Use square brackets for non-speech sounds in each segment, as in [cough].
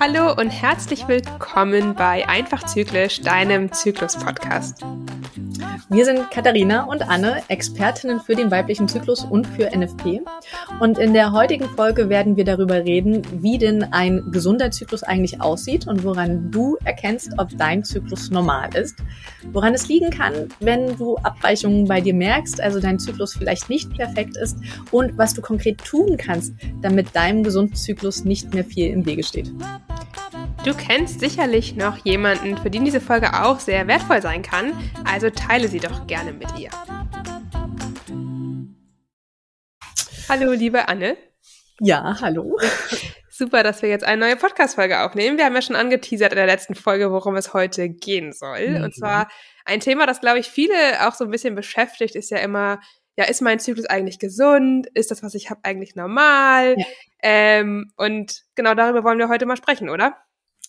Hallo und herzlich willkommen bei Einfach Zyklisch, deinem Zyklus-Podcast. Wir sind Katharina und Anne, Expertinnen für den weiblichen Zyklus und für NFP. Und in der heutigen Folge werden wir darüber reden, wie denn ein gesunder Zyklus eigentlich aussieht und woran du erkennst, ob dein Zyklus normal ist. Woran es liegen kann, wenn du Abweichungen bei dir merkst, also dein Zyklus vielleicht nicht perfekt ist und was du konkret tun kannst, damit deinem gesunden Zyklus nicht mehr viel im Wege steht. Du kennst sicherlich noch jemanden, für den diese Folge auch sehr wertvoll sein kann, also teile sie doch gerne mit ihr. Hallo, liebe Anne. Ja, hallo. Super, dass wir jetzt eine neue Podcast-Folge aufnehmen. Wir haben ja schon angeteasert in der letzten Folge, worum es heute gehen soll. Mhm. Und zwar ein Thema, das, glaube ich, viele auch so ein bisschen beschäftigt, ist ja immer, ja, ist mein Zyklus eigentlich gesund? Ist das, was ich habe, eigentlich normal? Ja. Ähm, und genau darüber wollen wir heute mal sprechen, oder?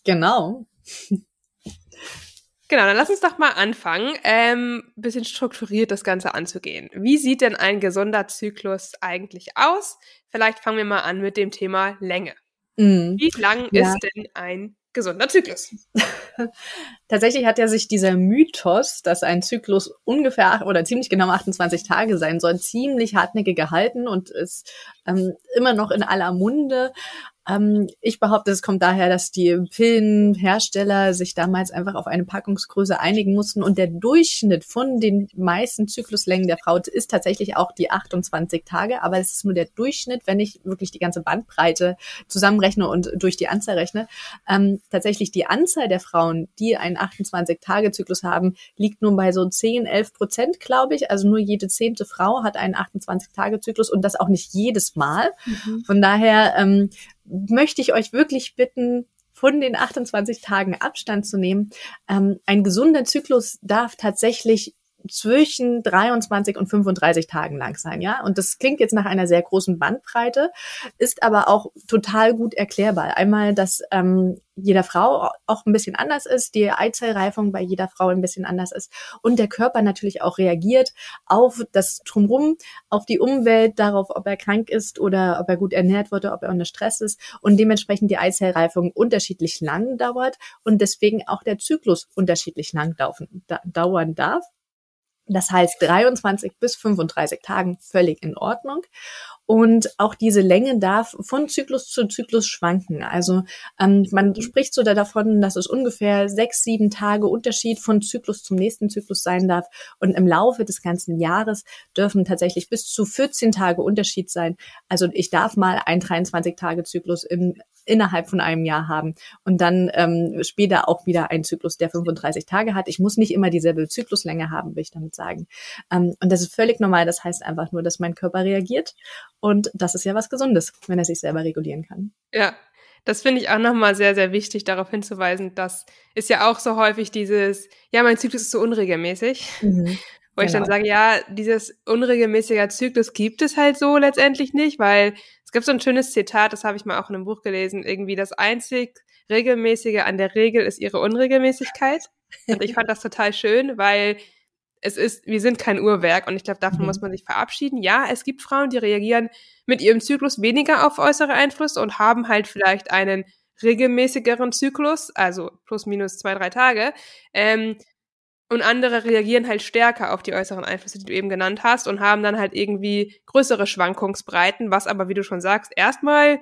Genau. Genau, dann lass uns doch mal anfangen, ähm, bisschen strukturiert das Ganze anzugehen. Wie sieht denn ein gesunder Zyklus eigentlich aus? Vielleicht fangen wir mal an mit dem Thema Länge. Mm. Wie lang ja. ist denn ein gesunder Zyklus? [laughs] Tatsächlich hat ja sich dieser Mythos, dass ein Zyklus ungefähr oder ziemlich genau 28 Tage sein soll, ziemlich hartnäckig gehalten und ist ähm, immer noch in aller Munde. Ähm, ich behaupte, es kommt daher, dass die Pillenhersteller sich damals einfach auf eine Packungsgröße einigen mussten und der Durchschnitt von den meisten Zykluslängen der Frau ist tatsächlich auch die 28 Tage, aber es ist nur der Durchschnitt, wenn ich wirklich die ganze Bandbreite zusammenrechne und durch die Anzahl rechne. Ähm, tatsächlich die Anzahl der Frauen, die einen 28-Tage-Zyklus haben, liegt nun bei so 10, 11 Prozent, glaube ich. Also nur jede zehnte Frau hat einen 28-Tage-Zyklus und das auch nicht jedes Mal. Mhm. Von daher ähm, möchte ich euch wirklich bitten, von den 28 Tagen Abstand zu nehmen. Ähm, ein gesunder Zyklus darf tatsächlich zwischen 23 und 35 Tagen lang sein, ja. Und das klingt jetzt nach einer sehr großen Bandbreite, ist aber auch total gut erklärbar. Einmal, dass ähm, jeder Frau auch ein bisschen anders ist, die Eizellreifung bei jeder Frau ein bisschen anders ist und der Körper natürlich auch reagiert auf das Drumherum, auf die Umwelt, darauf, ob er krank ist oder ob er gut ernährt wurde, ob er unter Stress ist und dementsprechend die Eizellreifung unterschiedlich lang dauert und deswegen auch der Zyklus unterschiedlich lang dauern darf. Das heißt 23 bis 35 Tagen völlig in Ordnung. Und auch diese Länge darf von Zyklus zu Zyklus schwanken. Also ähm, man spricht so davon, dass es ungefähr sechs, sieben Tage Unterschied von Zyklus zum nächsten Zyklus sein darf. Und im Laufe des ganzen Jahres dürfen tatsächlich bis zu 14 Tage Unterschied sein. Also ich darf mal einen 23-Tage-Zyklus im innerhalb von einem Jahr haben und dann ähm, später auch wieder einen Zyklus, der 35 Tage hat. Ich muss nicht immer dieselbe Zykluslänge haben, will ich damit sagen. Ähm, und das ist völlig normal. Das heißt einfach nur, dass mein Körper reagiert und das ist ja was Gesundes, wenn er sich selber regulieren kann. Ja, das finde ich auch nochmal sehr, sehr wichtig, darauf hinzuweisen, dass ist ja auch so häufig dieses, ja, mein Zyklus ist so unregelmäßig. Mhm. Wo genau. ich dann genau. sage, ja, dieses unregelmäßige Zyklus gibt es halt so letztendlich nicht, weil es gibt so ein schönes Zitat, das habe ich mal auch in einem Buch gelesen, irgendwie das einzig Regelmäßige an der Regel ist ihre Unregelmäßigkeit. Und ich fand das total schön, weil es ist, wir sind kein Uhrwerk und ich glaube, davon mhm. muss man sich verabschieden. Ja, es gibt Frauen, die reagieren mit ihrem Zyklus weniger auf äußere Einflüsse und haben halt vielleicht einen regelmäßigeren Zyklus, also plus minus zwei, drei Tage. Ähm, und andere reagieren halt stärker auf die äußeren Einflüsse, die du eben genannt hast, und haben dann halt irgendwie größere Schwankungsbreiten, was aber, wie du schon sagst, erstmal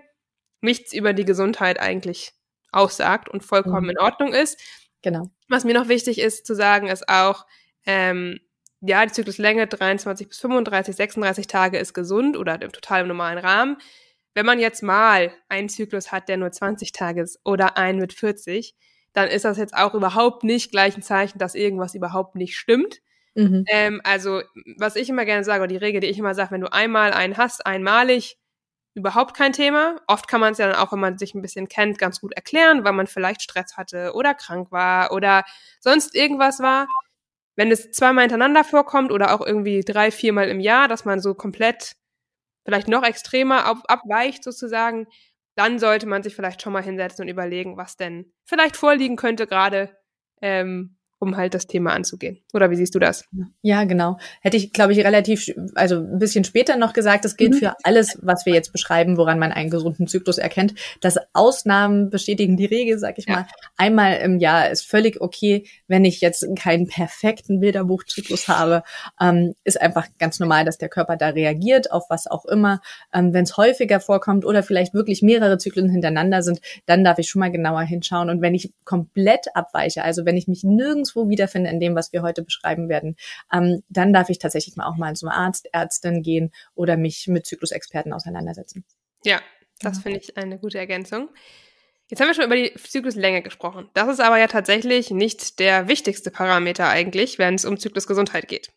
nichts über die Gesundheit eigentlich aussagt und vollkommen mhm. in Ordnung ist. Genau. Was mir noch wichtig ist zu sagen, ist auch, ähm, ja, die Zykluslänge 23 bis 35, 36 Tage ist gesund oder im total normalen Rahmen. Wenn man jetzt mal einen Zyklus hat, der nur 20 Tage ist oder einen mit 40, dann ist das jetzt auch überhaupt nicht gleich ein Zeichen, dass irgendwas überhaupt nicht stimmt. Mhm. Ähm, also, was ich immer gerne sage, oder die Regel, die ich immer sage, wenn du einmal einen hast, einmalig, überhaupt kein Thema. Oft kann man es ja dann auch, wenn man sich ein bisschen kennt, ganz gut erklären, weil man vielleicht Stress hatte oder krank war oder sonst irgendwas war. Wenn es zweimal hintereinander vorkommt oder auch irgendwie drei, viermal im Jahr, dass man so komplett vielleicht noch extremer ab abweicht sozusagen, dann sollte man sich vielleicht schon mal hinsetzen und überlegen, was denn vielleicht vorliegen könnte gerade ähm, um halt das Thema anzugehen. Oder wie siehst du das? Ja, genau. Hätte ich, glaube ich, relativ, also ein bisschen später noch gesagt, das gilt mhm. für alles, was wir jetzt beschreiben, woran man einen gesunden Zyklus erkennt. Dass Ausnahmen bestätigen die Regel, sag ich ja. mal. Einmal im Jahr ist völlig okay, wenn ich jetzt keinen perfekten Bilderbuchzyklus habe. Ähm, ist einfach ganz normal, dass der Körper da reagiert, auf was auch immer. Ähm, wenn es häufiger vorkommt oder vielleicht wirklich mehrere Zyklen hintereinander sind, dann darf ich schon mal genauer hinschauen. Und wenn ich komplett abweiche, also wenn ich mich nirgendwo wiederfinde in dem, was wir heute beschreiben werden, ähm, dann darf ich tatsächlich mal auch mal zum Arzt, Ärztin gehen oder mich mit Zyklusexperten auseinandersetzen. Ja, das finde ich eine gute Ergänzung. Jetzt haben wir schon über die Zykluslänge gesprochen. Das ist aber ja tatsächlich nicht der wichtigste Parameter eigentlich, wenn es um Zyklusgesundheit geht.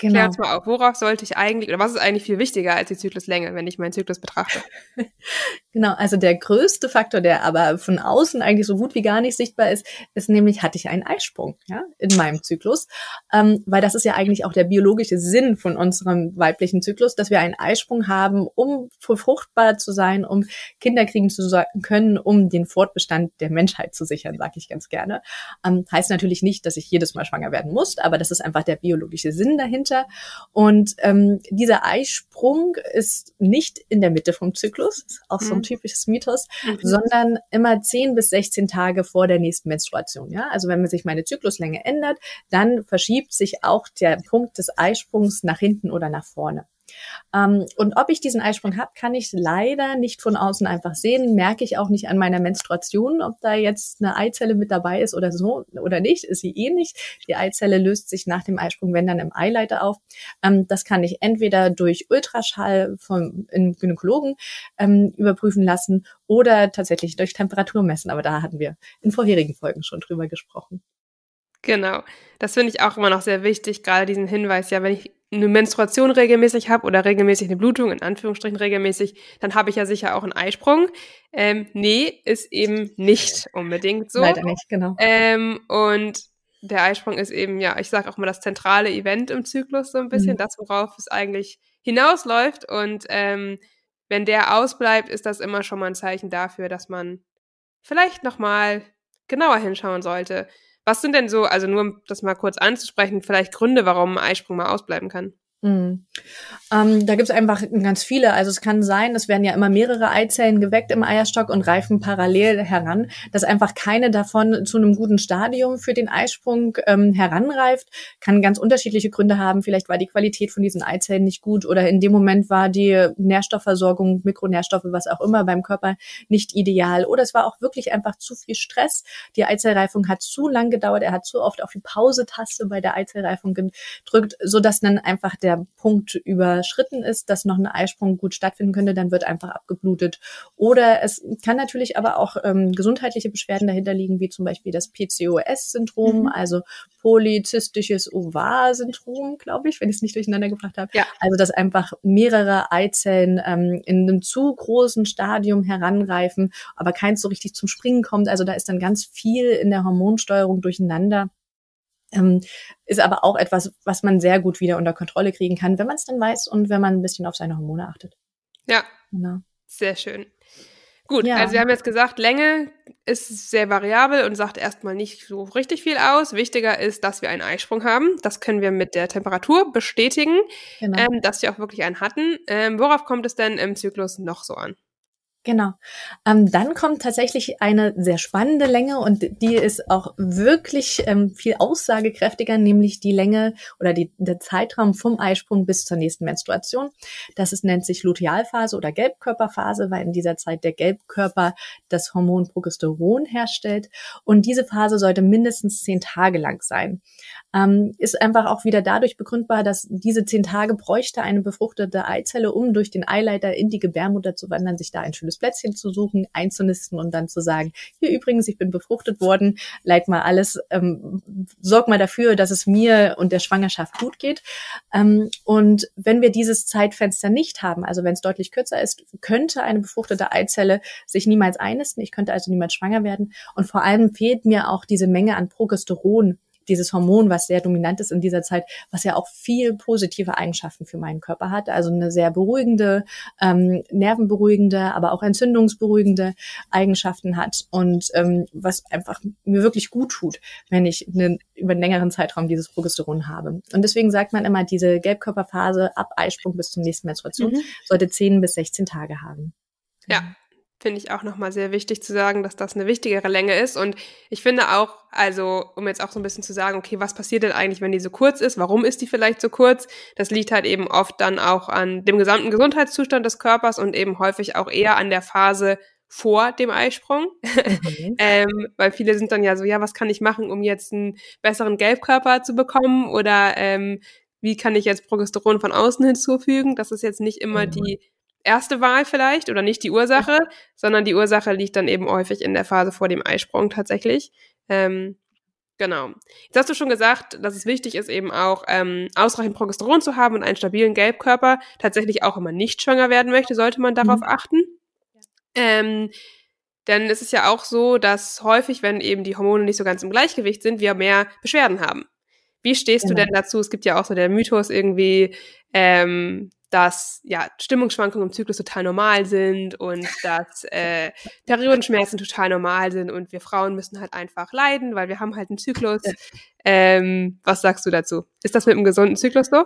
Genau. Klär uns mal auf, worauf sollte ich eigentlich, oder was ist eigentlich viel wichtiger als die Zykluslänge, wenn ich meinen Zyklus betrachte? [laughs] genau, also der größte Faktor, der aber von außen eigentlich so gut wie gar nicht sichtbar ist, ist nämlich, hatte ich einen Eisprung ja, in meinem Zyklus? Ähm, weil das ist ja eigentlich auch der biologische Sinn von unserem weiblichen Zyklus, dass wir einen Eisprung haben, um fruchtbar zu sein, um Kinder kriegen zu können, um den Fortbestand der Menschheit zu sichern, sage ich ganz gerne. Ähm, heißt natürlich nicht, dass ich jedes Mal schwanger werden muss, aber das ist einfach der biologische Sinn dahinter dahinter. Und ähm, dieser Eisprung ist nicht in der Mitte vom Zyklus, ist auch so ein mhm. typisches Mythos, mhm. sondern immer 10 bis 16 Tage vor der nächsten Menstruation. Ja, also wenn man sich meine Zykluslänge ändert, dann verschiebt sich auch der Punkt des Eisprungs nach hinten oder nach vorne. Ähm, und ob ich diesen Eisprung habe, kann ich leider nicht von außen einfach sehen. Merke ich auch nicht an meiner Menstruation, ob da jetzt eine Eizelle mit dabei ist oder so oder nicht. Ist sie eh nicht. Die Eizelle löst sich nach dem Eisprung, wenn dann im Eileiter auf. Ähm, das kann ich entweder durch Ultraschall vom Gynäkologen ähm, überprüfen lassen oder tatsächlich durch Temperatur messen. Aber da hatten wir in vorherigen Folgen schon drüber gesprochen. Genau. Das finde ich auch immer noch sehr wichtig, gerade diesen Hinweis, ja, wenn ich eine Menstruation regelmäßig habe oder regelmäßig eine Blutung, in Anführungsstrichen regelmäßig, dann habe ich ja sicher auch einen Eisprung. Ähm, nee, ist eben nicht unbedingt so. Leider nicht, genau. Ähm, und der Eisprung ist eben, ja, ich sage auch mal das zentrale Event im Zyklus so ein bisschen, mhm. das, worauf es eigentlich hinausläuft. Und ähm, wenn der ausbleibt, ist das immer schon mal ein Zeichen dafür, dass man vielleicht nochmal genauer hinschauen sollte. Was sind denn so, also nur um das mal kurz anzusprechen, vielleicht Gründe, warum ein Eisprung mal ausbleiben kann? Mhm. Ähm, da gibt es einfach ganz viele. Also es kann sein, es werden ja immer mehrere Eizellen geweckt im Eierstock und reifen parallel heran, dass einfach keine davon zu einem guten Stadium für den Eisprung ähm, heranreift. Kann ganz unterschiedliche Gründe haben. Vielleicht war die Qualität von diesen Eizellen nicht gut oder in dem Moment war die Nährstoffversorgung, Mikronährstoffe, was auch immer beim Körper nicht ideal. Oder es war auch wirklich einfach zu viel Stress. Die Eizellreifung hat zu lang gedauert. Er hat zu oft auf die Pause-Taste bei der Eizellreifung gedrückt, sodass dann einfach der der Punkt überschritten ist, dass noch ein Eisprung gut stattfinden könnte, dann wird einfach abgeblutet. Oder es kann natürlich aber auch ähm, gesundheitliche Beschwerden dahinter liegen, wie zum Beispiel das PCOS-Syndrom, mhm. also polyzystisches Ovar-Syndrom, glaube ich, wenn ich es nicht durcheinander gebracht habe. Ja. Also dass einfach mehrere Eizellen ähm, in einem zu großen Stadium heranreifen, aber keins so richtig zum Springen kommt. Also da ist dann ganz viel in der Hormonsteuerung durcheinander. Ähm, ist aber auch etwas, was man sehr gut wieder unter Kontrolle kriegen kann, wenn man es dann weiß und wenn man ein bisschen auf seine Hormone achtet. Ja. Genau. Sehr schön. Gut, ja. also wir haben jetzt gesagt, Länge ist sehr variabel und sagt erstmal nicht so richtig viel aus. Wichtiger ist, dass wir einen Eisprung haben. Das können wir mit der Temperatur bestätigen, genau. ähm, dass wir auch wirklich einen hatten. Ähm, worauf kommt es denn im Zyklus noch so an? Genau. Ähm, dann kommt tatsächlich eine sehr spannende Länge und die ist auch wirklich ähm, viel aussagekräftiger, nämlich die Länge oder die, der Zeitraum vom Eisprung bis zur nächsten Menstruation. Das ist, nennt sich Lutealphase oder Gelbkörperphase, weil in dieser Zeit der Gelbkörper das Hormon Progesteron herstellt. Und diese Phase sollte mindestens zehn Tage lang sein ähm, ist einfach auch wieder dadurch begründbar, dass diese zehn Tage bräuchte eine befruchtete Eizelle, um durch den Eileiter in die Gebärmutter zu wandern, sich da ein schönes Plätzchen zu suchen, einzunisten und dann zu sagen, hier übrigens, ich bin befruchtet worden, leit mal alles, ähm, sorg mal dafür, dass es mir und der Schwangerschaft gut geht. Ähm, und wenn wir dieses Zeitfenster nicht haben, also wenn es deutlich kürzer ist, könnte eine befruchtete Eizelle sich niemals einnisten. Ich könnte also niemals schwanger werden. Und vor allem fehlt mir auch diese Menge an Progesteron, dieses Hormon, was sehr dominant ist in dieser Zeit, was ja auch viel positive Eigenschaften für meinen Körper hat. Also eine sehr beruhigende, ähm, nervenberuhigende, aber auch entzündungsberuhigende Eigenschaften hat und ähm, was einfach mir wirklich gut tut, wenn ich einen, über einen längeren Zeitraum dieses Progesteron habe. Und deswegen sagt man immer, diese Gelbkörperphase ab Eisprung bis zum nächsten Menstruation mhm. sollte 10 bis 16 Tage haben. Ja, finde ich auch nochmal sehr wichtig zu sagen, dass das eine wichtigere Länge ist. Und ich finde auch, also um jetzt auch so ein bisschen zu sagen, okay, was passiert denn eigentlich, wenn die so kurz ist? Warum ist die vielleicht so kurz? Das liegt halt eben oft dann auch an dem gesamten Gesundheitszustand des Körpers und eben häufig auch eher an der Phase vor dem Eisprung. Mhm. [laughs] ähm, weil viele sind dann ja so, ja, was kann ich machen, um jetzt einen besseren Gelbkörper zu bekommen? Oder ähm, wie kann ich jetzt Progesteron von außen hinzufügen? Das ist jetzt nicht immer mhm. die erste Wahl vielleicht oder nicht die Ursache, sondern die Ursache liegt dann eben häufig in der Phase vor dem Eisprung tatsächlich. Ähm, genau. Jetzt hast du schon gesagt, dass es wichtig ist, eben auch ähm, ausreichend Progesteron zu haben und einen stabilen Gelbkörper. Tatsächlich auch, wenn man nicht schwanger werden möchte, sollte man darauf mhm. achten. Ähm, denn es ist ja auch so, dass häufig, wenn eben die Hormone nicht so ganz im Gleichgewicht sind, wir mehr Beschwerden haben. Wie stehst genau. du denn dazu? Es gibt ja auch so der Mythos irgendwie, ähm, dass ja Stimmungsschwankungen im Zyklus total normal sind und [laughs] dass äh, Periodenschmerzen total normal sind und wir Frauen müssen halt einfach leiden, weil wir haben halt einen Zyklus. Ähm, was sagst du dazu? Ist das mit einem gesunden Zyklus so?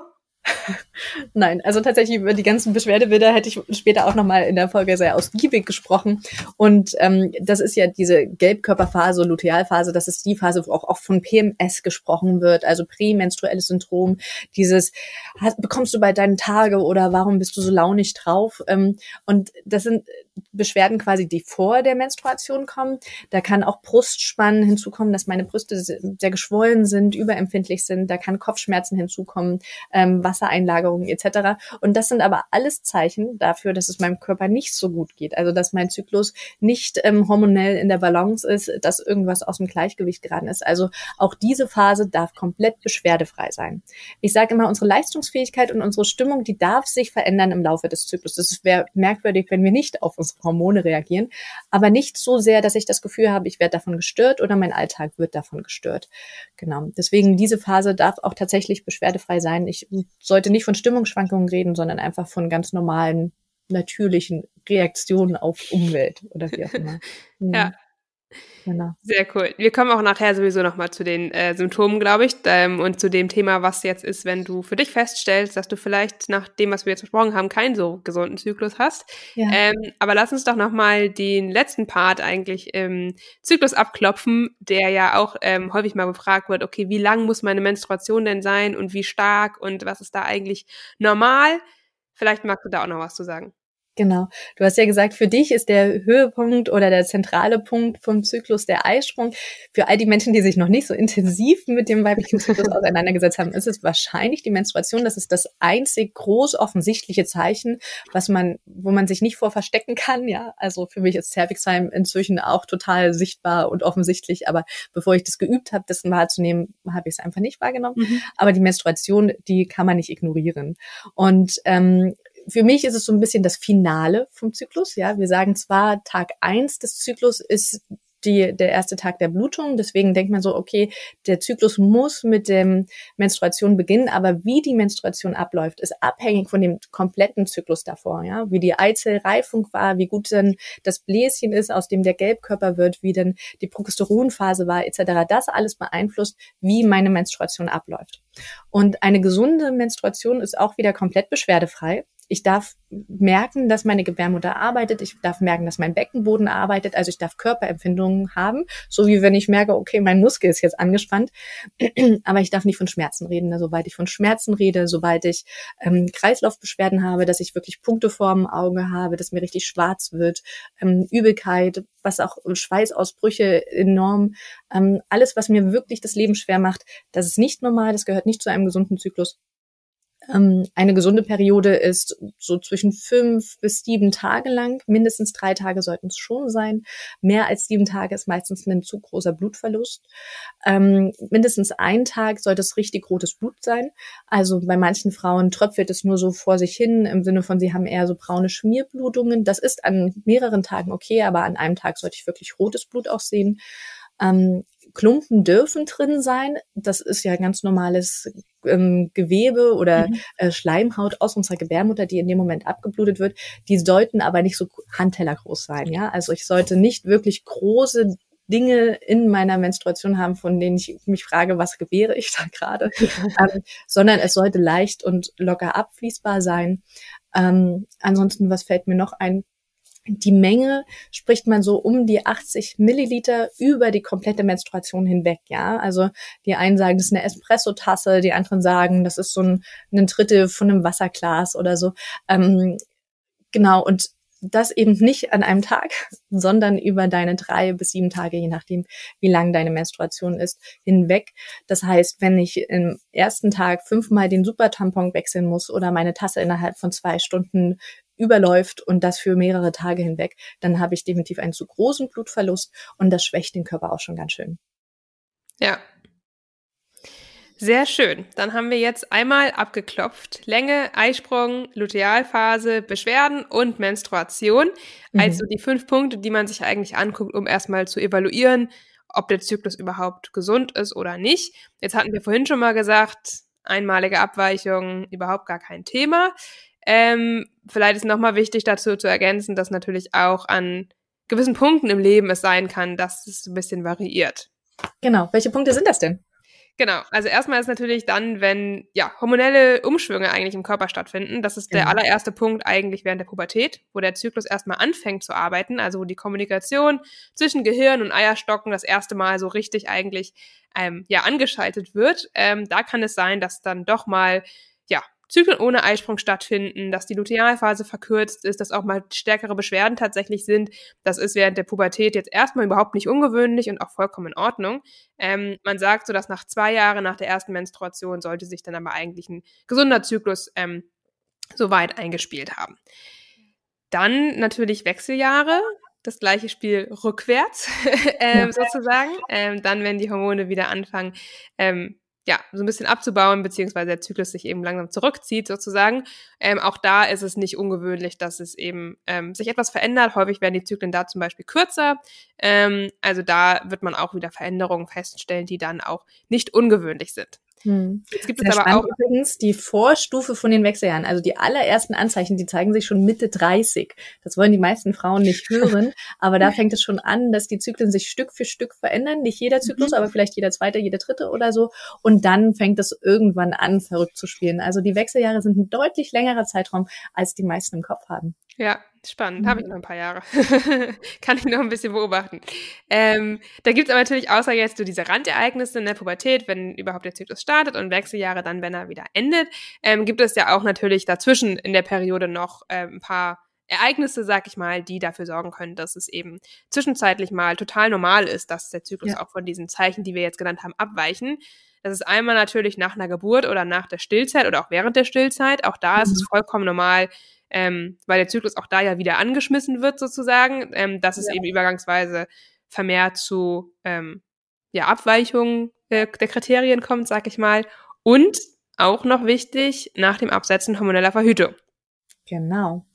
Nein, also tatsächlich über die ganzen Beschwerdebilder hätte ich später auch nochmal in der Folge sehr ausgiebig gesprochen. Und ähm, das ist ja diese Gelbkörperphase, Lutealphase, das ist die Phase, wo auch oft von PMS gesprochen wird, also prämenstruelles Syndrom, dieses hast, bekommst du bei deinen Tage oder warum bist du so launig drauf? Ähm, und das sind Beschwerden quasi, die vor der Menstruation kommen. Da kann auch Brustspannen hinzukommen, dass meine Brüste sehr geschwollen sind, überempfindlich sind. Da kann Kopfschmerzen hinzukommen, ähm, Wassereinlagerungen etc. Und das sind aber alles Zeichen dafür, dass es meinem Körper nicht so gut geht. Also dass mein Zyklus nicht ähm, hormonell in der Balance ist, dass irgendwas aus dem Gleichgewicht geraten ist. Also auch diese Phase darf komplett beschwerdefrei sein. Ich sage immer, unsere Leistungsfähigkeit und unsere Stimmung, die darf sich verändern im Laufe des Zyklus. Das wäre merkwürdig, wenn wir nicht auf unsere Hormone reagieren, aber nicht so sehr, dass ich das Gefühl habe, ich werde davon gestört oder mein Alltag wird davon gestört. Genau. Deswegen diese Phase darf auch tatsächlich beschwerdefrei sein. Ich sollte nicht von Stimmungsschwankungen reden, sondern einfach von ganz normalen, natürlichen Reaktionen auf Umwelt oder wie auch immer. [laughs] ja. Genau. Sehr cool. Wir kommen auch nachher sowieso nochmal zu den äh, Symptomen, glaube ich, ähm, und zu dem Thema, was jetzt ist, wenn du für dich feststellst, dass du vielleicht nach dem, was wir jetzt besprochen haben, keinen so gesunden Zyklus hast. Ja. Ähm, aber lass uns doch nochmal den letzten Part eigentlich im Zyklus abklopfen, der ja auch ähm, häufig mal gefragt wird, okay, wie lang muss meine Menstruation denn sein und wie stark und was ist da eigentlich normal? Vielleicht magst du da auch noch was zu sagen. Genau. Du hast ja gesagt, für dich ist der Höhepunkt oder der zentrale Punkt vom Zyklus der Eisprung. Für all die Menschen, die sich noch nicht so intensiv mit dem weiblichen Zyklus [laughs] auseinandergesetzt haben, ist es wahrscheinlich die Menstruation. Das ist das einzig groß offensichtliche Zeichen, was man, wo man sich nicht vor verstecken kann. Ja, also für mich ist Cervixheim inzwischen auch total sichtbar und offensichtlich. Aber bevor ich das geübt habe, das wahrzunehmen, habe ich es einfach nicht wahrgenommen. Mhm. Aber die Menstruation, die kann man nicht ignorieren. Und ähm, für mich ist es so ein bisschen das Finale vom Zyklus. Ja, wir sagen zwar, Tag eins des Zyklus ist die, der erste Tag der Blutung. Deswegen denkt man so, okay, der Zyklus muss mit dem Menstruation beginnen, aber wie die Menstruation abläuft, ist abhängig von dem kompletten Zyklus davor, ja. Wie die Eizellreifung war, wie gut denn das Bläschen ist, aus dem der Gelbkörper wird, wie denn die Progesteronphase war, etc. Das alles beeinflusst, wie meine Menstruation abläuft. Und eine gesunde Menstruation ist auch wieder komplett beschwerdefrei. Ich darf merken, dass meine Gebärmutter arbeitet. Ich darf merken, dass mein Beckenboden arbeitet. Also ich darf Körperempfindungen haben. So wie wenn ich merke, okay, mein Muskel ist jetzt angespannt. [clears throat] Aber ich darf nicht von Schmerzen reden. Sobald ich von Schmerzen rede, sobald ich ähm, Kreislaufbeschwerden habe, dass ich wirklich Punkte vorm Auge habe, dass mir richtig schwarz wird, ähm, Übelkeit, was auch Schweißausbrüche enorm, ähm, alles, was mir wirklich das Leben schwer macht, das ist nicht normal, das gehört nicht zu einem gesunden Zyklus. Ähm, eine gesunde Periode ist so zwischen fünf bis sieben Tage lang. Mindestens drei Tage sollten es schon sein. Mehr als sieben Tage ist meistens ein zu großer Blutverlust. Ähm, mindestens ein Tag sollte es richtig rotes Blut sein. Also bei manchen Frauen tröpfelt es nur so vor sich hin im Sinne von, sie haben eher so braune Schmierblutungen. Das ist an mehreren Tagen okay, aber an einem Tag sollte ich wirklich rotes Blut auch sehen. Ähm, Klumpen dürfen drin sein. Das ist ja ganz normales ähm, Gewebe oder mhm. äh, Schleimhaut aus unserer Gebärmutter, die in dem Moment abgeblutet wird. Die sollten aber nicht so handtellergroß sein. Ja, also ich sollte nicht wirklich große Dinge in meiner Menstruation haben, von denen ich mich frage, was gebäre ich da gerade, ähm, sondern es sollte leicht und locker abfließbar sein. Ähm, ansonsten, was fällt mir noch ein? Die Menge spricht man so um die 80 Milliliter über die komplette Menstruation hinweg, ja. Also die einen sagen, das ist eine Espresso-Tasse, die anderen sagen, das ist so ein, ein Drittel von einem Wasserglas oder so. Ähm, genau, und das eben nicht an einem Tag, sondern über deine drei bis sieben Tage, je nachdem, wie lang deine Menstruation ist, hinweg. Das heißt, wenn ich im ersten Tag fünfmal den Supertampon wechseln muss oder meine Tasse innerhalb von zwei Stunden überläuft und das für mehrere Tage hinweg, dann habe ich definitiv einen zu großen Blutverlust und das schwächt den Körper auch schon ganz schön. Ja. Sehr schön. Dann haben wir jetzt einmal abgeklopft. Länge, Eisprung, Lutealphase, Beschwerden und Menstruation. Mhm. Also die fünf Punkte, die man sich eigentlich anguckt, um erstmal zu evaluieren, ob der Zyklus überhaupt gesund ist oder nicht. Jetzt hatten wir vorhin schon mal gesagt, einmalige Abweichung überhaupt gar kein Thema. Ähm, vielleicht ist nochmal wichtig dazu zu ergänzen, dass natürlich auch an gewissen Punkten im Leben es sein kann, dass es ein bisschen variiert. Genau. Welche Punkte sind das denn? Genau, also erstmal ist natürlich dann, wenn ja hormonelle Umschwünge eigentlich im Körper stattfinden, das ist genau. der allererste Punkt eigentlich während der Pubertät, wo der Zyklus erstmal anfängt zu arbeiten, also wo die Kommunikation zwischen Gehirn und Eierstocken das erste Mal so richtig eigentlich ähm, ja angeschaltet wird. Ähm, da kann es sein, dass dann doch mal Zyklen ohne Eisprung stattfinden, dass die Lutealphase verkürzt ist, dass auch mal stärkere Beschwerden tatsächlich sind. Das ist während der Pubertät jetzt erstmal überhaupt nicht ungewöhnlich und auch vollkommen in Ordnung. Ähm, man sagt so, dass nach zwei Jahren nach der ersten Menstruation sollte sich dann aber eigentlich ein gesunder Zyklus ähm, soweit eingespielt haben. Dann natürlich Wechseljahre, das gleiche Spiel rückwärts [laughs] ähm, sozusagen. Ähm, dann, wenn die Hormone wieder anfangen, ähm, ja, so ein bisschen abzubauen, beziehungsweise der Zyklus sich eben langsam zurückzieht, sozusagen. Ähm, auch da ist es nicht ungewöhnlich, dass es eben ähm, sich etwas verändert. Häufig werden die Zyklen da zum Beispiel kürzer. Ähm, also da wird man auch wieder Veränderungen feststellen, die dann auch nicht ungewöhnlich sind. Hm. Jetzt gibt es aber auch übrigens die Vorstufe von den Wechseljahren. Also die allerersten Anzeichen, die zeigen sich schon Mitte 30. Das wollen die meisten Frauen nicht [laughs] hören, aber da fängt es schon an, dass die Zyklen sich Stück für Stück verändern. Nicht jeder Zyklus, mhm. aber vielleicht jeder zweite, jeder dritte oder so. Und dann fängt es irgendwann an, verrückt zu spielen. Also die Wechseljahre sind ein deutlich längerer Zeitraum, als die meisten im Kopf haben. Ja, spannend. Habe ich mhm. noch ein paar Jahre. [laughs] Kann ich noch ein bisschen beobachten. Ähm, da gibt es aber natürlich außer jetzt so diese Randereignisse in der Pubertät, wenn überhaupt der Zyklus startet und Wechseljahre dann, wenn er wieder endet, ähm, gibt es ja auch natürlich dazwischen in der Periode noch äh, ein paar Ereignisse, sag ich mal, die dafür sorgen können, dass es eben zwischenzeitlich mal total normal ist, dass der Zyklus ja. auch von diesen Zeichen, die wir jetzt genannt haben, abweichen. Das ist einmal natürlich nach einer Geburt oder nach der Stillzeit oder auch während der Stillzeit. Auch da mhm. ist es mhm. vollkommen normal, ähm, weil der Zyklus auch da ja wieder angeschmissen wird sozusagen, ähm, dass es ja. eben übergangsweise vermehrt zu ähm, ja, Abweichungen äh, der Kriterien kommt, sag ich mal. Und auch noch wichtig, nach dem Absetzen hormoneller Verhütung. Genau.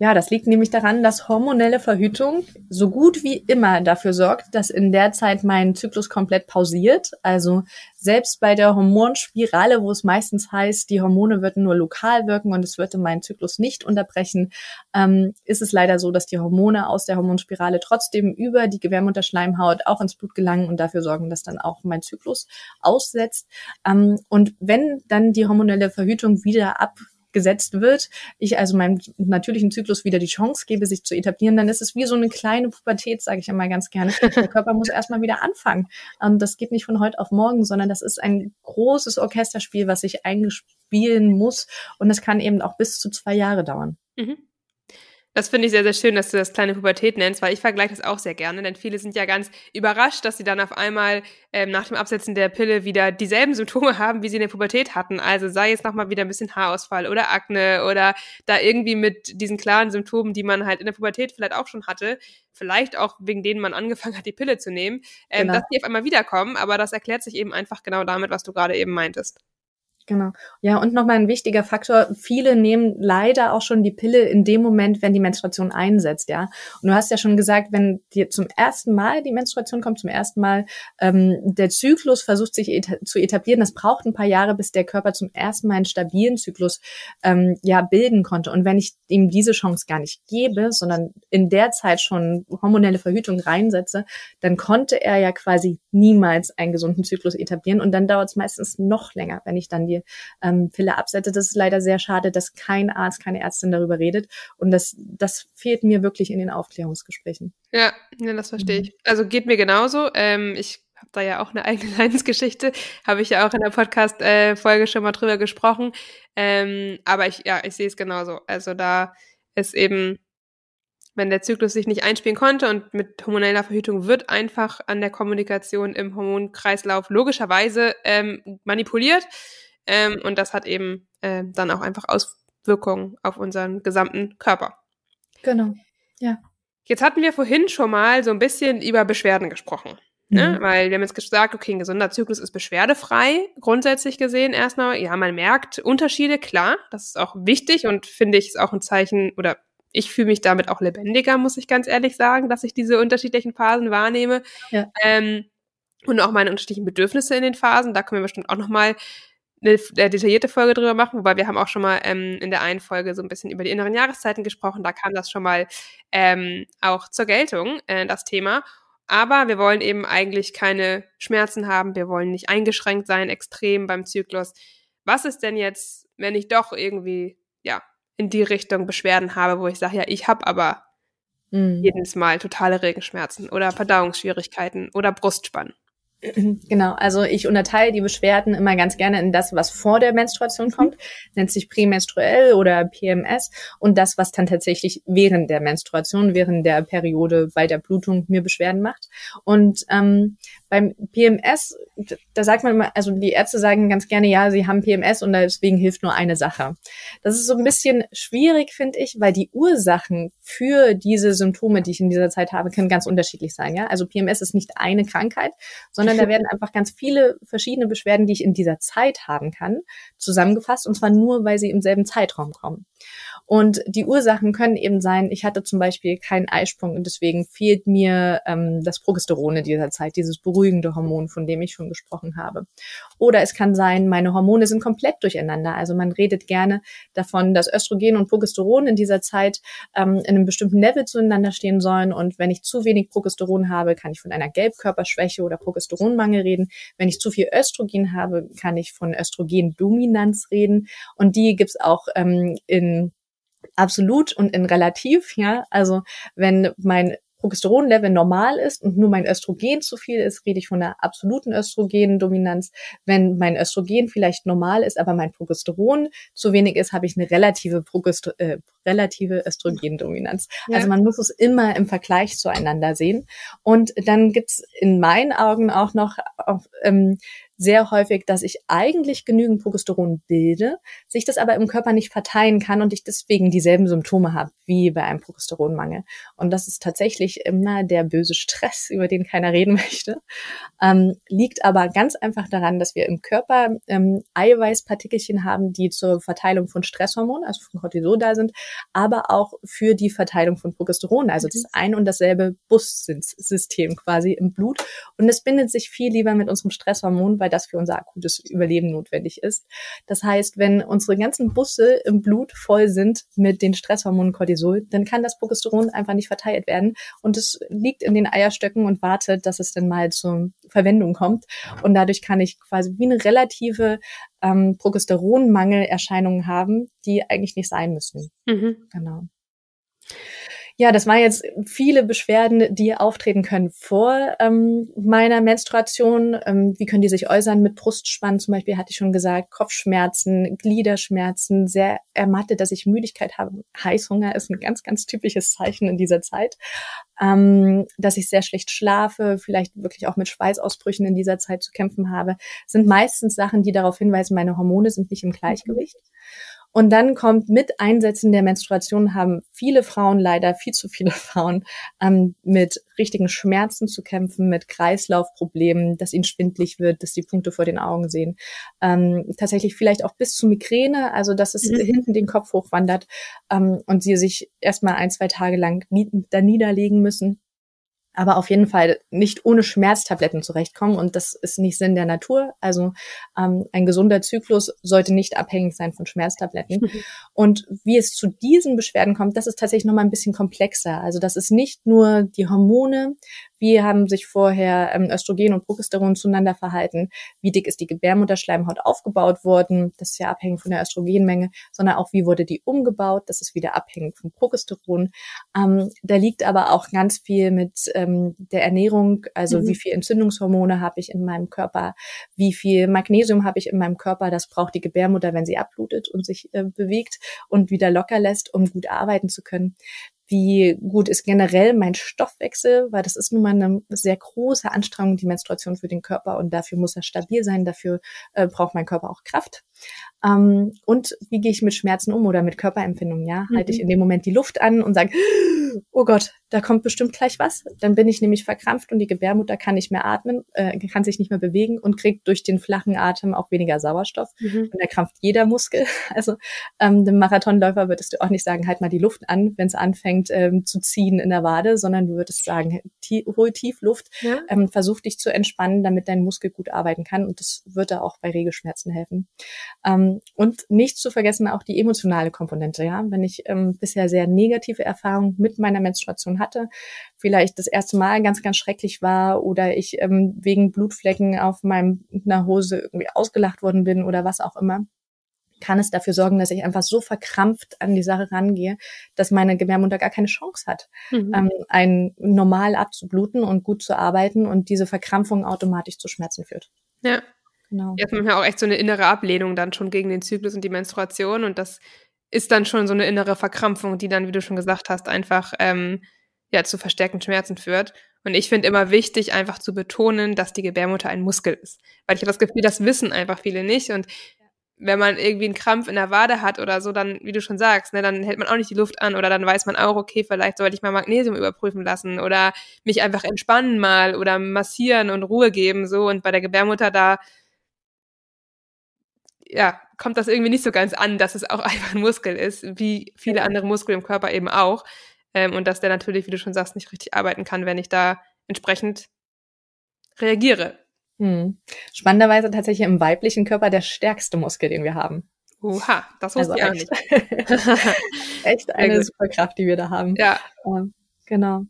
Ja, das liegt nämlich daran, dass hormonelle Verhütung so gut wie immer dafür sorgt, dass in der Zeit mein Zyklus komplett pausiert. Also selbst bei der Hormonspirale, wo es meistens heißt, die Hormone würden nur lokal wirken und es würde meinen Zyklus nicht unterbrechen, ähm, ist es leider so, dass die Hormone aus der Hormonspirale trotzdem über die Gebärmutterschleimhaut auch ins Blut gelangen und dafür sorgen, dass dann auch mein Zyklus aussetzt. Ähm, und wenn dann die hormonelle Verhütung wieder ab gesetzt wird, ich also meinem natürlichen Zyklus wieder die Chance gebe, sich zu etablieren, dann ist es wie so eine kleine Pubertät, sage ich immer ganz gerne. Der Körper muss erstmal wieder anfangen. Und das geht nicht von heute auf morgen, sondern das ist ein großes Orchesterspiel, was sich eingespielen muss. Und es kann eben auch bis zu zwei Jahre dauern. Mhm. Das finde ich sehr, sehr schön, dass du das kleine Pubertät nennst, weil ich vergleiche das auch sehr gerne, denn viele sind ja ganz überrascht, dass sie dann auf einmal ähm, nach dem Absetzen der Pille wieder dieselben Symptome [laughs] haben, wie sie in der Pubertät hatten. Also sei jetzt nochmal wieder ein bisschen Haarausfall oder Akne oder da irgendwie mit diesen klaren Symptomen, die man halt in der Pubertät vielleicht auch schon hatte, vielleicht auch wegen denen man angefangen hat, die Pille zu nehmen, ähm, genau. dass die auf einmal wiederkommen, aber das erklärt sich eben einfach genau damit, was du gerade eben meintest. Genau. Ja, und nochmal ein wichtiger Faktor. Viele nehmen leider auch schon die Pille in dem Moment, wenn die Menstruation einsetzt, ja. Und du hast ja schon gesagt, wenn dir zum ersten Mal die Menstruation kommt, zum ersten Mal ähm, der Zyklus versucht sich eta zu etablieren, das braucht ein paar Jahre, bis der Körper zum ersten Mal einen stabilen Zyklus ähm, ja bilden konnte. Und wenn ich ihm diese Chance gar nicht gebe, sondern in der Zeit schon hormonelle Verhütung reinsetze, dann konnte er ja quasi niemals einen gesunden Zyklus etablieren. Und dann dauert es meistens noch länger, wenn ich dann die ähm, Pille absetze. Das ist leider sehr schade, dass kein Arzt, keine Ärztin darüber redet. Und das, das fehlt mir wirklich in den Aufklärungsgesprächen. Ja, ja das verstehe ich. Also geht mir genauso. Ähm, ich habe da ja auch eine [laughs] eigene Leidensgeschichte, habe ich ja auch in der Podcast-Folge schon mal drüber gesprochen. Ähm, aber ich, ja, ich sehe es genauso. Also da ist eben wenn der Zyklus sich nicht einspielen konnte und mit hormoneller Verhütung wird einfach an der Kommunikation im Hormonkreislauf logischerweise ähm, manipuliert. Ähm, und das hat eben äh, dann auch einfach Auswirkungen auf unseren gesamten Körper. Genau, ja. Jetzt hatten wir vorhin schon mal so ein bisschen über Beschwerden gesprochen. Ne? Mhm. Weil wir haben jetzt gesagt, okay, ein gesunder Zyklus ist beschwerdefrei, grundsätzlich gesehen erstmal. Ja, man merkt Unterschiede, klar, das ist auch wichtig und finde ich ist auch ein Zeichen oder ich fühle mich damit auch lebendiger, muss ich ganz ehrlich sagen, dass ich diese unterschiedlichen Phasen wahrnehme. Ja. Ähm, und auch meine unterschiedlichen Bedürfnisse in den Phasen. Da können wir bestimmt auch nochmal eine äh, detaillierte Folge drüber machen, wobei wir haben auch schon mal ähm, in der einen Folge so ein bisschen über die inneren Jahreszeiten gesprochen. Da kam das schon mal ähm, auch zur Geltung, äh, das Thema. Aber wir wollen eben eigentlich keine Schmerzen haben. Wir wollen nicht eingeschränkt sein, extrem beim Zyklus. Was ist denn jetzt, wenn ich doch irgendwie, ja, in die Richtung Beschwerden habe, wo ich sage, ja, ich habe aber mhm. jedes Mal totale Regenschmerzen oder Verdauungsschwierigkeiten oder Brustspannen. [clears throat] Genau, also ich unterteile die Beschwerden immer ganz gerne in das, was vor der Menstruation mhm. kommt, nennt sich prämenstruell oder PMS und das, was dann tatsächlich während der Menstruation, während der Periode bei der Blutung mir Beschwerden macht. Und ähm, beim PMS, da sagt man immer, also die Ärzte sagen ganz gerne, ja, sie haben PMS und deswegen hilft nur eine Sache. Das ist so ein bisschen schwierig, finde ich, weil die Ursachen für diese Symptome, die ich in dieser Zeit habe, können ganz unterschiedlich sein. Ja, also PMS ist nicht eine Krankheit, sondern da [laughs] werden einfach ganz viele verschiedene Beschwerden, die ich in dieser Zeit haben kann, zusammengefasst und zwar nur, weil sie im selben Zeitraum kommen. Und die Ursachen können eben sein, ich hatte zum Beispiel keinen Eisprung und deswegen fehlt mir ähm, das Progesteron in dieser Zeit, dieses beruhigende Hormon, von dem ich schon gesprochen habe. Oder es kann sein, meine Hormone sind komplett durcheinander. Also man redet gerne davon, dass Östrogen und Progesteron in dieser Zeit ähm, in einem bestimmten Level zueinander stehen sollen. Und wenn ich zu wenig Progesteron habe, kann ich von einer Gelbkörperschwäche oder Progesteronmangel reden. Wenn ich zu viel Östrogen habe, kann ich von Östrogendominanz reden. Und die gibt's auch ähm, in absolut und in relativ, ja. Also wenn mein Progesteronlevel normal ist und nur mein Östrogen zu viel ist, rede ich von einer absoluten Östrogendominanz. Wenn mein Östrogen vielleicht normal ist, aber mein Progesteron zu wenig ist, habe ich eine relative, Progester äh, relative Östrogendominanz. Ja. Also man muss es immer im Vergleich zueinander sehen. Und dann gibt's in meinen Augen auch noch auch, ähm, sehr häufig, dass ich eigentlich genügend Progesteron bilde, sich das aber im Körper nicht verteilen kann und ich deswegen dieselben Symptome habe wie bei einem Progesteronmangel. Und das ist tatsächlich immer der böse Stress, [laughs] über den keiner reden möchte. Ähm, liegt aber ganz einfach daran, dass wir im Körper ähm, Eiweißpartikelchen haben, die zur Verteilung von Stresshormonen, also von Cortisol da sind, aber auch für die Verteilung von Progesteron. Also das ist ein und dasselbe Bussystem quasi im Blut. Und es bindet sich viel lieber mit unserem Stresshormon, weil das für unser akutes Überleben notwendig ist. Das heißt, wenn unsere ganzen Busse im Blut voll sind mit den Stresshormonen Cortisol, dann kann das Progesteron einfach nicht verteilt werden und es liegt in den Eierstöcken und wartet, dass es dann mal zur Verwendung kommt. Und dadurch kann ich quasi wie eine relative ähm, Progesteronmangelerscheinungen haben, die eigentlich nicht sein müssen. Mhm. Genau. Ja, das waren jetzt viele Beschwerden, die auftreten können vor ähm, meiner Menstruation. Ähm, wie können die sich äußern? Mit Brustspannen zum Beispiel hatte ich schon gesagt, Kopfschmerzen, Gliederschmerzen, sehr ermattet, dass ich Müdigkeit habe. Heißhunger ist ein ganz, ganz typisches Zeichen in dieser Zeit. Ähm, dass ich sehr schlecht schlafe, vielleicht wirklich auch mit Schweißausbrüchen in dieser Zeit zu kämpfen habe, sind meistens Sachen, die darauf hinweisen, meine Hormone sind nicht im Gleichgewicht. Und dann kommt mit Einsätzen der Menstruation haben viele Frauen, leider viel zu viele [laughs] Frauen, ähm, mit richtigen Schmerzen zu kämpfen, mit Kreislaufproblemen, dass ihnen schwindlig wird, dass die Punkte vor den Augen sehen. Ähm, tatsächlich vielleicht auch bis zu Migräne, also dass es mhm. hinten den Kopf hochwandert ähm, und sie sich erstmal ein, zwei Tage lang da niederlegen müssen aber auf jeden Fall nicht ohne Schmerztabletten zurechtkommen. Und das ist nicht Sinn der Natur. Also ähm, ein gesunder Zyklus sollte nicht abhängig sein von Schmerztabletten. Mhm. Und wie es zu diesen Beschwerden kommt, das ist tatsächlich nochmal ein bisschen komplexer. Also das ist nicht nur die Hormone, wie haben sich vorher ähm, Östrogen und Progesteron zueinander verhalten? Wie dick ist die Gebärmutterschleimhaut aufgebaut worden? Das ist ja abhängig von der Östrogenmenge, sondern auch wie wurde die umgebaut? Das ist wieder abhängig vom Progesteron. Ähm, da liegt aber auch ganz viel mit ähm, der Ernährung, also mhm. wie viel Entzündungshormone habe ich in meinem Körper? Wie viel Magnesium habe ich in meinem Körper? Das braucht die Gebärmutter, wenn sie abblutet und sich äh, bewegt und wieder locker lässt, um gut arbeiten zu können wie gut ist generell mein Stoffwechsel, weil das ist nun mal eine sehr große Anstrengung, die Menstruation für den Körper und dafür muss er stabil sein, dafür äh, braucht mein Körper auch Kraft. Ähm, und wie gehe ich mit Schmerzen um oder mit Körperempfindungen? Ja, mhm. halte ich mhm. in dem Moment die Luft an und sage, oh Gott, da kommt bestimmt gleich was. Dann bin ich nämlich verkrampft und die Gebärmutter kann nicht mehr atmen, äh, kann sich nicht mehr bewegen und kriegt durch den flachen Atem auch weniger Sauerstoff. Mhm. Und da krampft jeder Muskel. [laughs] Also ähm, dem Marathonläufer würdest du auch nicht sagen, halt mal die Luft an, wenn es anfängt ähm, zu ziehen in der Wade, sondern du würdest sagen, tie hol tief Luft, ja. ähm, versuch dich zu entspannen, damit dein Muskel gut arbeiten kann. Und das wird da auch bei Regelschmerzen helfen. Ähm, und nicht zu vergessen auch die emotionale Komponente. Ja, wenn ich ähm, bisher sehr negative Erfahrungen mit meiner Menstruation hatte, vielleicht das erste Mal ganz, ganz schrecklich war oder ich ähm, wegen Blutflecken auf meiner Hose irgendwie ausgelacht worden bin oder was auch immer, kann es dafür sorgen, dass ich einfach so verkrampft an die Sache rangehe, dass meine Gebärmutter gar keine Chance hat, mhm. ähm, ein normal abzubluten und gut zu arbeiten und diese Verkrampfung automatisch zu Schmerzen führt. Ja, Genau. Jetzt manchmal auch echt so eine innere Ablehnung dann schon gegen den Zyklus und die Menstruation und das ist dann schon so eine innere Verkrampfung, die dann, wie du schon gesagt hast, einfach ähm, ja zu verstärkten Schmerzen führt. Und ich finde immer wichtig, einfach zu betonen, dass die Gebärmutter ein Muskel ist. Weil ich habe das Gefühl, das wissen einfach viele nicht. Und wenn man irgendwie einen Krampf in der Wade hat oder so, dann, wie du schon sagst, ne, dann hält man auch nicht die Luft an oder dann weiß man auch, okay, vielleicht sollte ich mal Magnesium überprüfen lassen oder mich einfach entspannen mal oder massieren und Ruhe geben, so. Und bei der Gebärmutter da ja, kommt das irgendwie nicht so ganz an, dass es auch [laughs] einfach ein Muskel ist, wie viele andere Muskeln im Körper eben auch. Ähm, und dass der natürlich, wie du schon sagst, nicht richtig arbeiten kann, wenn ich da entsprechend reagiere. Hm. Spannenderweise tatsächlich im weiblichen Körper der stärkste Muskel, den wir haben. Oha, das wusste also ich auch nicht. [laughs] [laughs] echt eine Superkraft, die wir da haben. Ja. Ähm, genau.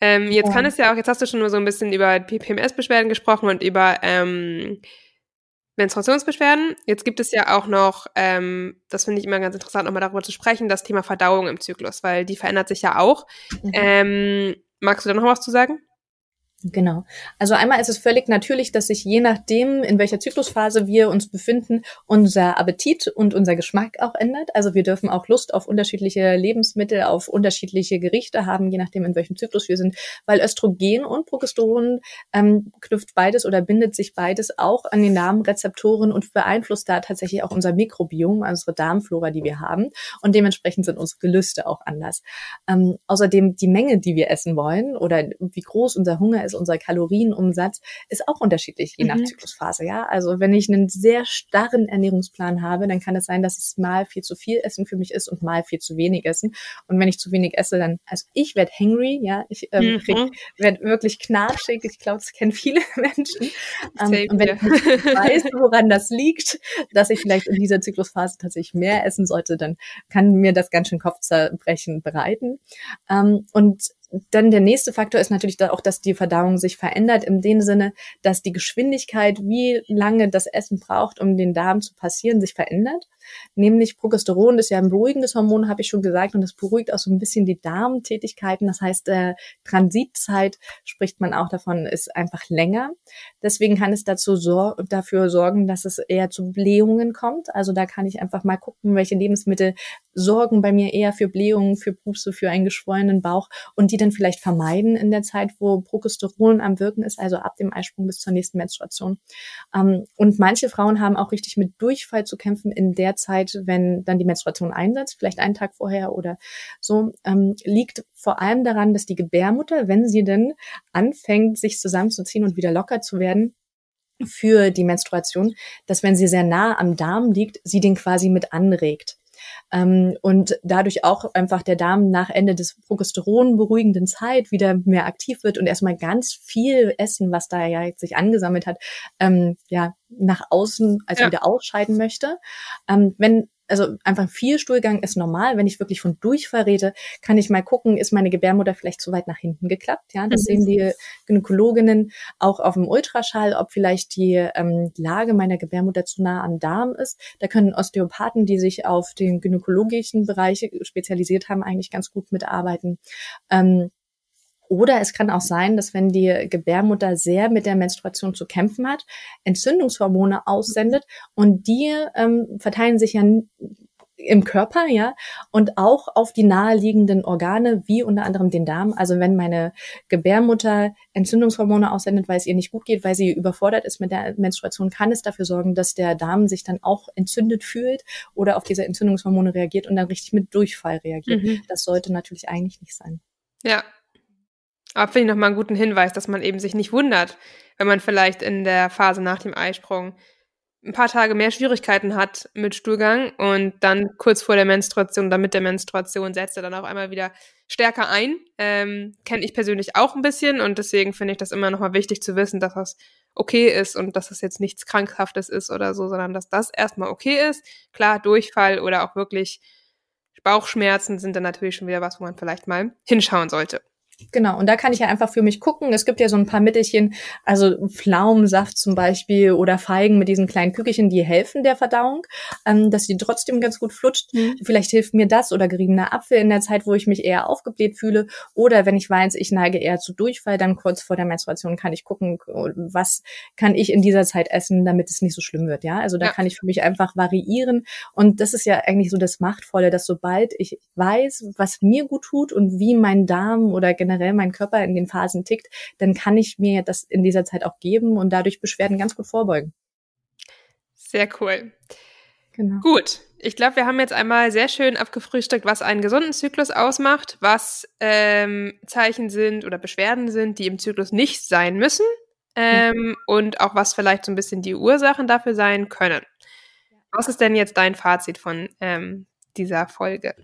Ähm, jetzt ja. kann es ja auch, jetzt hast du schon nur so ein bisschen über PMS-Beschwerden gesprochen und über ähm, Menstruationsbeschwerden. Jetzt gibt es ja auch noch, ähm, das finde ich immer ganz interessant, nochmal darüber zu sprechen, das Thema Verdauung im Zyklus, weil die verändert sich ja auch. Mhm. Ähm, magst du da noch was zu sagen? Genau. Also einmal ist es völlig natürlich, dass sich je nachdem, in welcher Zyklusphase wir uns befinden, unser Appetit und unser Geschmack auch ändert. Also wir dürfen auch Lust auf unterschiedliche Lebensmittel, auf unterschiedliche Gerichte haben, je nachdem, in welchem Zyklus wir sind, weil Östrogen und Progesteron ähm, knüpft beides oder bindet sich beides auch an den Darmrezeptoren und beeinflusst da tatsächlich auch unser Mikrobiom, also unsere Darmflora, die wir haben. Und dementsprechend sind unsere Gelüste auch anders. Ähm, außerdem die Menge, die wir essen wollen oder wie groß unser Hunger ist, ist unser Kalorienumsatz, ist auch unterschiedlich, je nach mhm. Zyklusphase, ja. Also wenn ich einen sehr starren Ernährungsplan habe, dann kann es sein, dass es mal viel zu viel Essen für mich ist und mal viel zu wenig Essen. Und wenn ich zu wenig esse, dann, also ich werde hangry, ja, ich ähm, mhm. werde wirklich knatschig. Ich glaube, das kennen viele [laughs] Menschen. Ähm, und wenn ich weiß, woran das liegt, dass ich vielleicht in dieser Zyklusphase tatsächlich mehr essen sollte, dann kann mir das ganz schön Kopfzerbrechen bereiten. Ähm, und dann der nächste Faktor ist natürlich auch, dass die Verdauung sich verändert, in dem Sinne, dass die Geschwindigkeit, wie lange das Essen braucht, um den Darm zu passieren, sich verändert. Nämlich Progesteron ist ja ein beruhigendes Hormon, habe ich schon gesagt, und das beruhigt auch so ein bisschen die Darmtätigkeiten. Das heißt, äh, Transitzeit spricht man auch davon, ist einfach länger. Deswegen kann es dazu sor dafür sorgen, dass es eher zu Blähungen kommt. Also da kann ich einfach mal gucken, welche Lebensmittel sorgen bei mir eher für Blähungen, für Pupse, für einen geschwollenen Bauch und die dann vielleicht vermeiden in der Zeit, wo Progesteron am Wirken ist, also ab dem Eisprung bis zur nächsten Menstruation. Ähm, und manche Frauen haben auch richtig mit Durchfall zu kämpfen in der Zeit, wenn dann die Menstruation einsetzt, vielleicht einen Tag vorher oder so, ähm, liegt vor allem daran, dass die Gebärmutter, wenn sie denn anfängt, sich zusammenzuziehen und wieder locker zu werden, für die Menstruation, dass wenn sie sehr nah am Darm liegt, sie den quasi mit anregt. Ähm, und dadurch auch einfach der Darm nach Ende des Progesteron beruhigenden Zeit wieder mehr aktiv wird und erstmal ganz viel Essen, was da ja jetzt sich angesammelt hat, ähm, ja, nach außen, also ja. wieder ausscheiden möchte. Ähm, wenn also einfach viel Stuhlgang ist normal. Wenn ich wirklich von Durchfall rede, kann ich mal gucken, ist meine Gebärmutter vielleicht zu weit nach hinten geklappt? Ja, das mhm. sehen die Gynäkologinnen auch auf dem Ultraschall, ob vielleicht die ähm, Lage meiner Gebärmutter zu nah am Darm ist. Da können Osteopathen, die sich auf den gynäkologischen Bereich spezialisiert haben, eigentlich ganz gut mitarbeiten. Ähm, oder es kann auch sein, dass wenn die Gebärmutter sehr mit der Menstruation zu kämpfen hat, Entzündungshormone aussendet und die ähm, verteilen sich ja im Körper, ja, und auch auf die naheliegenden Organe, wie unter anderem den Darm. Also wenn meine Gebärmutter Entzündungshormone aussendet, weil es ihr nicht gut geht, weil sie überfordert ist mit der Menstruation, kann es dafür sorgen, dass der Darm sich dann auch entzündet fühlt oder auf diese Entzündungshormone reagiert und dann richtig mit Durchfall reagiert. Mhm. Das sollte natürlich eigentlich nicht sein. Ja, aber finde ich nochmal einen guten Hinweis, dass man eben sich nicht wundert, wenn man vielleicht in der Phase nach dem Eisprung ein paar Tage mehr Schwierigkeiten hat mit Stuhlgang und dann kurz vor der Menstruation, dann mit der Menstruation setzt er dann auch einmal wieder stärker ein. Ähm, Kenne ich persönlich auch ein bisschen und deswegen finde ich das immer nochmal wichtig zu wissen, dass das okay ist und dass das jetzt nichts Krankhaftes ist oder so, sondern dass das erstmal okay ist. Klar, Durchfall oder auch wirklich Bauchschmerzen sind dann natürlich schon wieder was, wo man vielleicht mal hinschauen sollte. Genau, und da kann ich ja einfach für mich gucken. Es gibt ja so ein paar Mittelchen, also Pflaumensaft zum Beispiel oder Feigen mit diesen kleinen Kügelchen, die helfen der Verdauung, ähm, dass sie trotzdem ganz gut flutscht. Mhm. Vielleicht hilft mir das oder geriebener Apfel in der Zeit, wo ich mich eher aufgebläht fühle. Oder wenn ich weiß, ich neige eher zu Durchfall, dann kurz vor der Menstruation kann ich gucken, was kann ich in dieser Zeit essen, damit es nicht so schlimm wird. Ja, also da ja. kann ich für mich einfach variieren. Und das ist ja eigentlich so das Machtvolle, dass sobald ich weiß, was mir gut tut und wie mein Darm oder generell generell mein Körper in den Phasen tickt, dann kann ich mir das in dieser Zeit auch geben und dadurch Beschwerden ganz gut vorbeugen. Sehr cool. Genau. Gut. Ich glaube, wir haben jetzt einmal sehr schön abgefrühstückt, was einen gesunden Zyklus ausmacht, was ähm, Zeichen sind oder Beschwerden sind, die im Zyklus nicht sein müssen ähm, mhm. und auch was vielleicht so ein bisschen die Ursachen dafür sein können. Was ist denn jetzt dein Fazit von ähm, dieser Folge?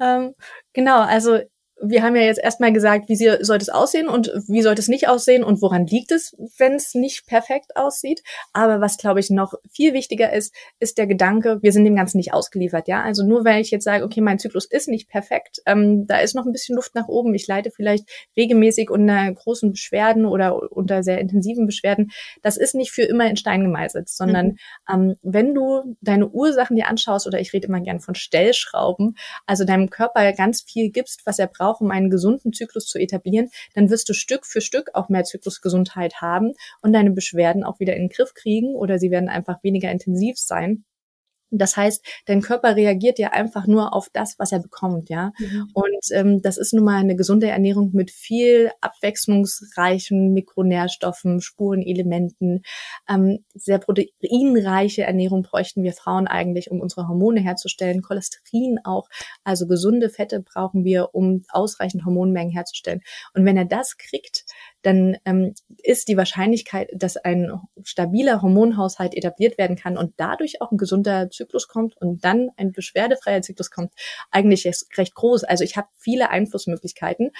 Ähm, genau, also wir haben ja jetzt erstmal gesagt, wie sollte es aussehen und wie sollte es nicht aussehen und woran liegt es, wenn es nicht perfekt aussieht. Aber was, glaube ich, noch viel wichtiger ist, ist der Gedanke, wir sind dem Ganzen nicht ausgeliefert. Ja, also nur weil ich jetzt sage, okay, mein Zyklus ist nicht perfekt, ähm, da ist noch ein bisschen Luft nach oben. Ich leide vielleicht regelmäßig unter großen Beschwerden oder unter sehr intensiven Beschwerden. Das ist nicht für immer in Stein gemeißelt, sondern mhm. ähm, wenn du deine Ursachen dir anschaust oder ich rede immer gern von Stellschrauben, also deinem Körper ganz viel gibst, was er braucht, braucht, um einen gesunden Zyklus zu etablieren, dann wirst du Stück für Stück auch mehr Zyklusgesundheit haben und deine Beschwerden auch wieder in den Griff kriegen oder sie werden einfach weniger intensiv sein. Das heißt, dein Körper reagiert ja einfach nur auf das, was er bekommt, ja. Mhm. Und ähm, das ist nun mal eine gesunde Ernährung mit viel abwechslungsreichen Mikronährstoffen, Spurenelementen. Ähm, sehr proteinreiche Ernährung bräuchten wir Frauen eigentlich, um unsere Hormone herzustellen. Cholesterin auch. Also gesunde Fette brauchen wir, um ausreichend Hormonmengen herzustellen. Und wenn er das kriegt, dann ähm, ist die Wahrscheinlichkeit, dass ein stabiler Hormonhaushalt etabliert werden kann und dadurch auch ein gesunder Zyklus kommt und dann ein beschwerdefreier Zyklus kommt, eigentlich recht groß. Also ich habe viele Einflussmöglichkeiten.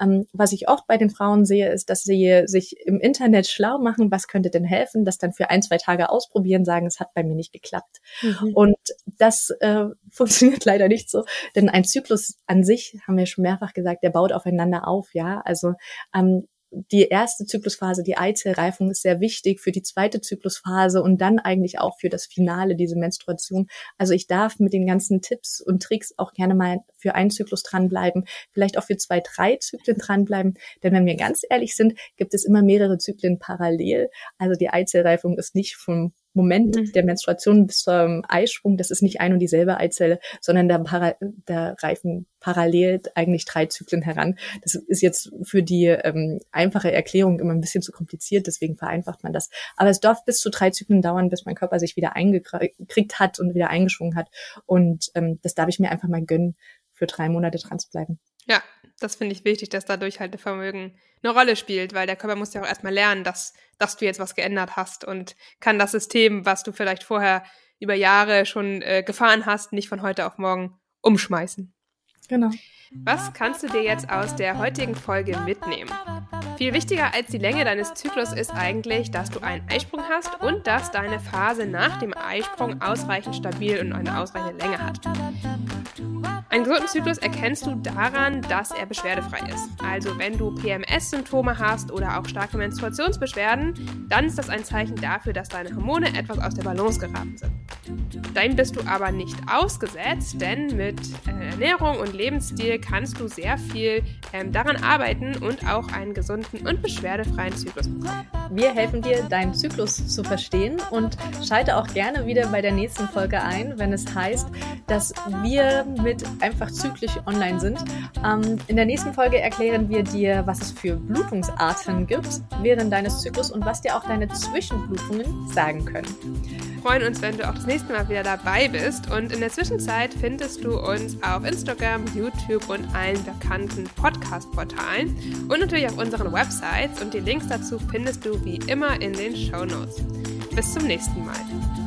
Ähm, was ich oft bei den Frauen sehe, ist, dass sie sich im Internet schlau machen, was könnte denn helfen, das dann für ein, zwei Tage ausprobieren, sagen, es hat bei mir nicht geklappt. Mhm. Und das äh, [laughs] funktioniert leider nicht so, denn ein Zyklus an sich, haben wir schon mehrfach gesagt, der baut aufeinander auf, ja. Also ähm, die erste Zyklusphase, die Eizellreifung, ist sehr wichtig für die zweite Zyklusphase und dann eigentlich auch für das Finale, diese Menstruation. Also ich darf mit den ganzen Tipps und Tricks auch gerne mal für einen Zyklus dranbleiben, vielleicht auch für zwei, drei Zyklen dranbleiben. Denn wenn wir ganz ehrlich sind, gibt es immer mehrere Zyklen parallel. Also die Eizellreifung ist nicht vom Moment mhm. der Menstruation bis zum Eisprung, das ist nicht ein und dieselbe Eizelle, sondern da, para, da reifen parallel eigentlich drei Zyklen heran. Das ist jetzt für die ähm, einfache Erklärung immer ein bisschen zu kompliziert, deswegen vereinfacht man das. Aber es darf bis zu drei Zyklen dauern, bis mein Körper sich wieder eingekriegt hat und wieder eingeschwungen hat. Und ähm, das darf ich mir einfach mal gönnen, für drei Monate dran zu bleiben. Ja, das finde ich wichtig, dass da Durchhaltevermögen eine Rolle spielt, weil der Körper muss ja auch erstmal lernen, dass, dass du jetzt was geändert hast und kann das System, was du vielleicht vorher über Jahre schon äh, gefahren hast, nicht von heute auf morgen umschmeißen. Genau. Was kannst du dir jetzt aus der heutigen Folge mitnehmen? Viel wichtiger als die Länge deines Zyklus ist eigentlich, dass du einen Eisprung hast und dass deine Phase nach dem Eisprung ausreichend stabil und eine ausreichende Länge hat. Einen gesunden Zyklus erkennst du daran, dass er beschwerdefrei ist. Also wenn du PMS-Symptome hast oder auch starke Menstruationsbeschwerden, dann ist das ein Zeichen dafür, dass deine Hormone etwas aus der Balance geraten sind. Dann bist du aber nicht ausgesetzt, denn mit äh, Ernährung und Lebensstil kannst du sehr viel ähm, daran arbeiten und auch einen gesunden und beschwerdefreien Zyklus bekommen. Wir helfen dir, deinen Zyklus zu verstehen und schalte auch gerne wieder bei der nächsten Folge ein, wenn es heißt, dass wir mit einfach zyklisch online sind. Ähm, in der nächsten Folge erklären wir dir, was es für Blutungsarten gibt während deines Zyklus und was dir auch deine Zwischenblutungen sagen können. Freuen uns, wenn du auch das nächste Mal wieder dabei bist. Und in der Zwischenzeit findest du uns auf Instagram, YouTube und allen bekannten Podcast-Portalen und natürlich auf unseren Websites. Und die Links dazu findest du wie immer in den Show Notes. Bis zum nächsten Mal.